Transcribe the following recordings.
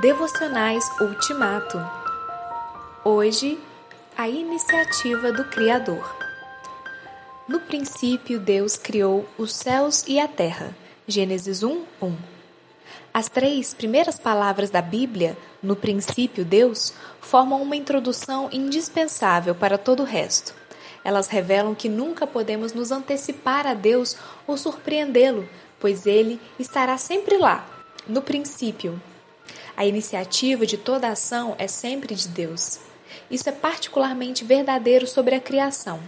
Devocionais Ultimato. Hoje, a iniciativa do Criador. No princípio, Deus criou os céus e a terra. Gênesis 1, 1. As três primeiras palavras da Bíblia, no princípio Deus, formam uma introdução indispensável para todo o resto. Elas revelam que nunca podemos nos antecipar a Deus ou surpreendê-lo, pois ele estará sempre lá, no princípio. A iniciativa de toda ação é sempre de Deus. Isso é particularmente verdadeiro sobre a criação.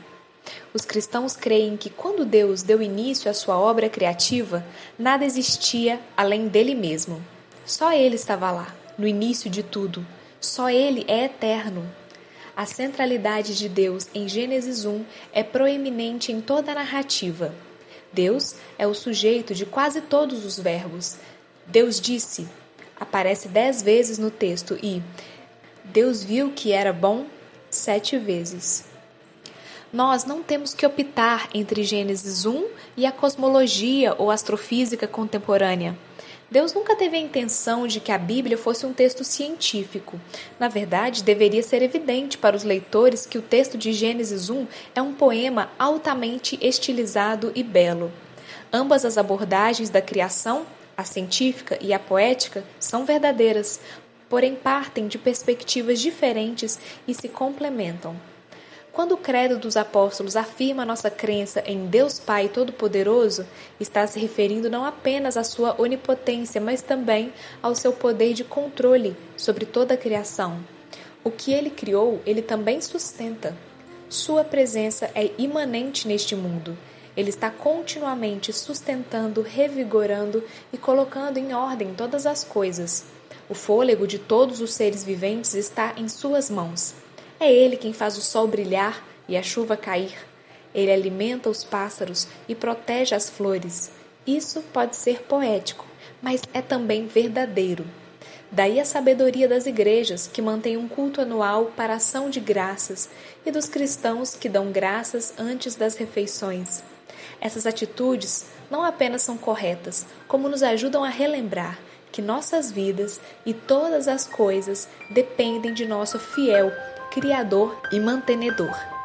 Os cristãos creem que quando Deus deu início à sua obra criativa, nada existia além dele mesmo. Só ele estava lá, no início de tudo. Só ele é eterno. A centralidade de Deus em Gênesis 1 é proeminente em toda a narrativa. Deus é o sujeito de quase todos os verbos. Deus disse, aparece dez vezes no texto e Deus viu que era bom sete vezes. Nós não temos que optar entre Gênesis 1 e a cosmologia ou astrofísica contemporânea. Deus nunca teve a intenção de que a Bíblia fosse um texto científico. Na verdade, deveria ser evidente para os leitores que o texto de Gênesis 1 é um poema altamente estilizado e belo. Ambas as abordagens da criação a científica e a poética são verdadeiras, porém partem de perspectivas diferentes e se complementam. Quando o credo dos apóstolos afirma nossa crença em Deus Pai Todo-Poderoso, está se referindo não apenas à sua onipotência, mas também ao seu poder de controle sobre toda a criação. O que ele criou, ele também sustenta. Sua presença é imanente neste mundo ele está continuamente sustentando, revigorando e colocando em ordem todas as coisas. O fôlego de todos os seres viventes está em suas mãos. É ele quem faz o sol brilhar e a chuva cair. Ele alimenta os pássaros e protege as flores. Isso pode ser poético, mas é também verdadeiro. Daí a sabedoria das igrejas, que mantém um culto anual para ação de graças, e dos cristãos que dão graças antes das refeições. Essas atitudes não apenas são corretas, como nos ajudam a relembrar que nossas vidas e todas as coisas dependem de nosso fiel Criador e mantenedor.